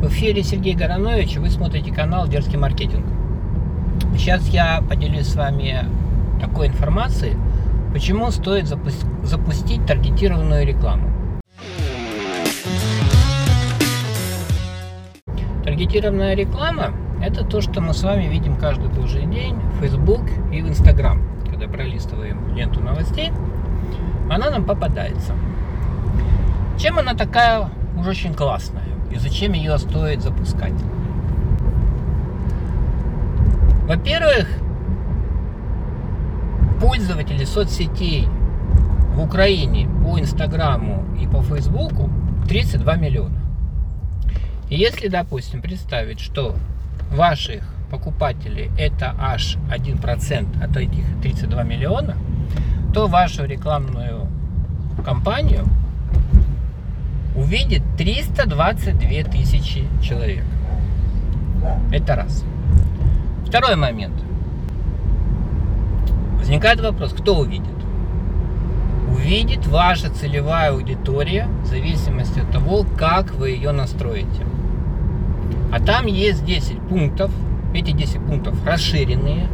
В эфире Сергей Горонович, вы смотрите канал Дерзкий маркетинг. Сейчас я поделюсь с вами такой информацией, почему стоит запу- запустить таргетированную рекламу. Таргетированная реклама – это то, что мы с вами видим каждый божий день в Facebook и в Instagram. Когда пролистываем ленту новостей, она нам попадается. Чем она такая уж очень классная? И зачем ее стоит запускать? Во-первых, пользователи соцсетей в Украине по Инстаграму и по Фейсбуку 32 миллиона. И если, допустим, представить, что ваших покупателей это аж 1% от этих 32 миллиона, то вашу рекламную кампанию увидит 322 тысячи человек. Это раз. Второй момент. Возникает вопрос, кто увидит? Увидит ваша целевая аудитория в зависимости от того, как вы ее настроите. А там есть 10 пунктов. Эти 10 пунктов расширенные.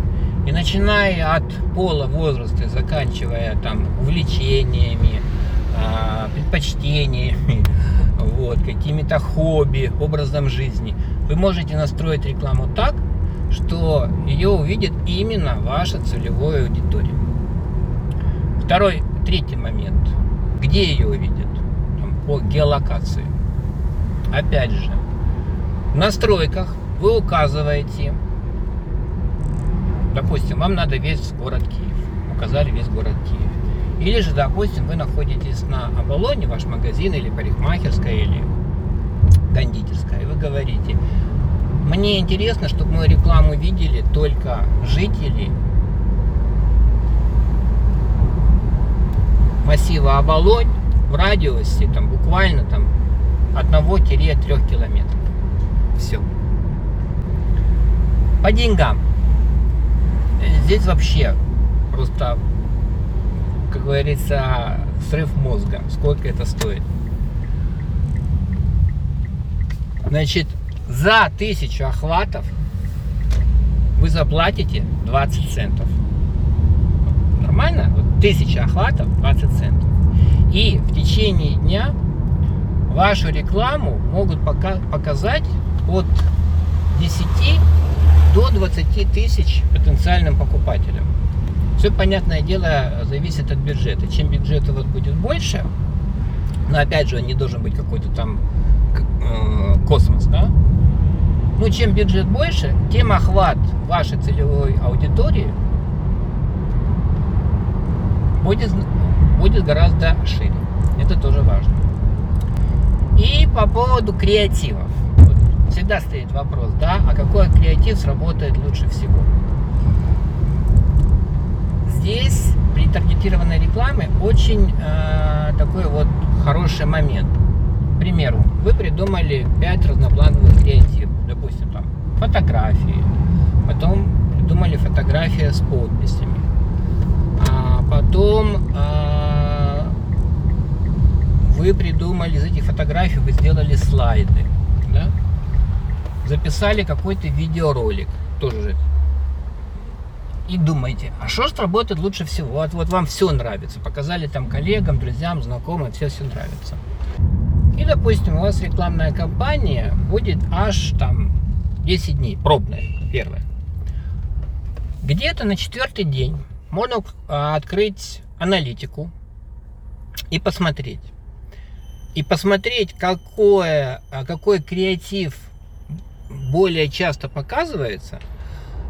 И начиная от пола, возраста, заканчивая там увлечениями, а, предпочтениями, вот, какими-то хобби, образом жизни, вы можете настроить рекламу так, что ее увидит именно ваша целевая аудитория. Второй, третий момент. Где ее увидят? Там, по геолокации. Опять же, в настройках вы указываете, допустим, вам надо весь город Киев. Указали весь город Киев. Или же, допустим, вы находитесь на Оболоне, ваш магазин или парикмахерская, или кондитерская, и вы говорите, мне интересно, чтобы мою рекламу видели только жители массива Оболонь в радиусе там буквально там 1-3 километров. Все. По деньгам. Здесь вообще просто, как говорится, срыв мозга. Сколько это стоит? Значит, за тысячу охватов вы заплатите 20 центов. Нормально? Вот тысяча охватов 20 центов. И в течение дня вашу рекламу могут пока показать от 10 до 20 тысяч потенциальным покупателям. Все, понятное дело, зависит от бюджета. Чем бюджет у вас будет больше, но опять же, не должен быть какой-то там э, космос, да? Ну, чем бюджет больше, тем охват вашей целевой аудитории будет, будет гораздо шире. Это тоже важно. И по поводу креативов. Вот всегда стоит вопрос, да, а какой креатив сработает лучше всего? Здесь при таргетированной рекламе очень э, такой вот хороший момент. К примеру, вы придумали 5 разноплановых креативов, допустим, там фотографии, потом придумали фотография с подписями, а потом а, вы придумали из этих фотографий, вы сделали слайды, да? записали какой-то видеоролик, тоже и думаете, а что же работает лучше всего? Вот, вот вам все нравится. Показали там коллегам, друзьям, знакомым, все все нравится. И, допустим, у вас рекламная кампания будет аж там 10 дней, пробная, первая. Где-то на четвертый день можно а, открыть аналитику и посмотреть. И посмотреть, какое, а, какой креатив более часто показывается,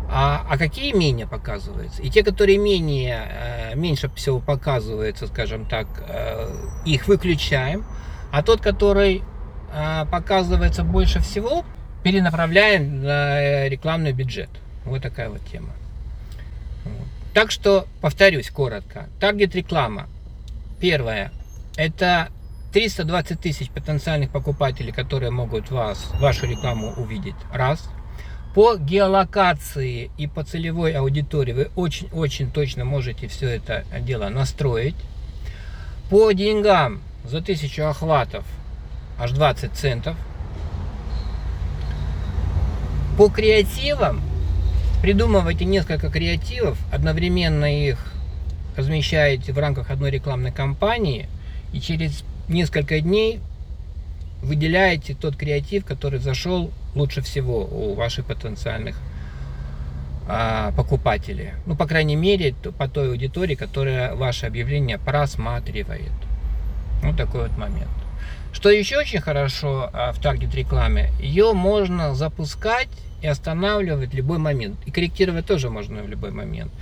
а, а какие менее показываются. И те, которые менее, э, меньше всего показываются, скажем так, э, их выключаем. А тот, который э, показывается больше всего, перенаправляем на рекламный бюджет. Вот такая вот тема. Так что, повторюсь коротко. Таргет реклама. Первое. Это 320 тысяч потенциальных покупателей, которые могут вас, вашу рекламу увидеть. Раз. По геолокации и по целевой аудитории вы очень-очень точно можете все это дело настроить. По деньгам за 1000 охватов аж 20 центов. По креативам придумывайте несколько креативов, одновременно их размещаете в рамках одной рекламной кампании и через несколько дней выделяете тот креатив, который зашел лучше всего у ваших потенциальных а, покупателей. Ну, по крайней мере, по той аудитории, которая ваше объявление просматривает. Вот такой вот момент. Что еще очень хорошо а, в таргет рекламе, ее можно запускать и останавливать в любой момент. И корректировать тоже можно в любой момент.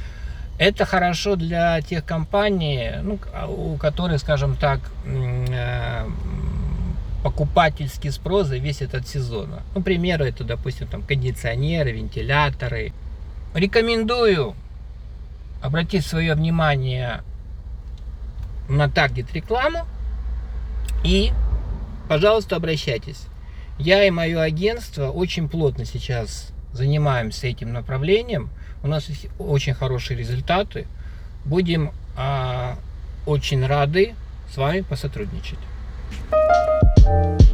Это хорошо для тех компаний, ну, а, у которых, скажем так, э, покупательский спрос зависит от сезона. Ну, к примеру, это, допустим, там кондиционеры, вентиляторы. Рекомендую обратить свое внимание на таргет рекламу и, пожалуйста, обращайтесь. Я и мое агентство очень плотно сейчас занимаемся этим направлением. У нас очень хорошие результаты. Будем а, очень рады с вами посотрудничать. you